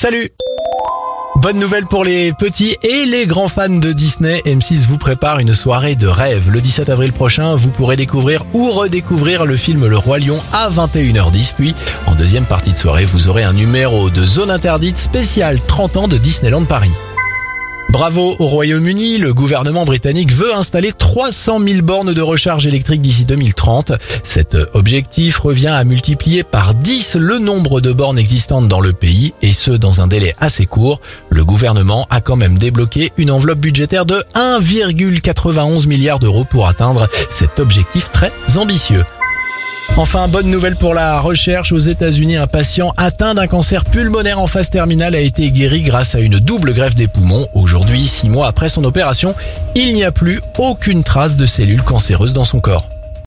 Salut Bonne nouvelle pour les petits et les grands fans de Disney. M6 vous prépare une soirée de rêve. Le 17 avril prochain, vous pourrez découvrir ou redécouvrir le film Le Roi Lion à 21h10. Puis, en deuxième partie de soirée, vous aurez un numéro de zone interdite spécial 30 ans de Disneyland Paris. Bravo au Royaume-Uni, le gouvernement britannique veut installer 300 000 bornes de recharge électrique d'ici 2030. Cet objectif revient à multiplier par 10 le nombre de bornes existantes dans le pays, et ce dans un délai assez court. Le gouvernement a quand même débloqué une enveloppe budgétaire de 1,91 milliard d'euros pour atteindre cet objectif très ambitieux. Enfin, bonne nouvelle pour la recherche. Aux États-Unis, un patient atteint d'un cancer pulmonaire en phase terminale a été guéri grâce à une double greffe des poumons. Aujourd'hui, six mois après son opération, il n'y a plus aucune trace de cellules cancéreuses dans son corps.